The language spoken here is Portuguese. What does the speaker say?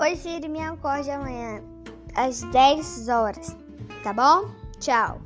Oi, Siri, me acorde amanhã às 10 horas, tá bom? Tchau.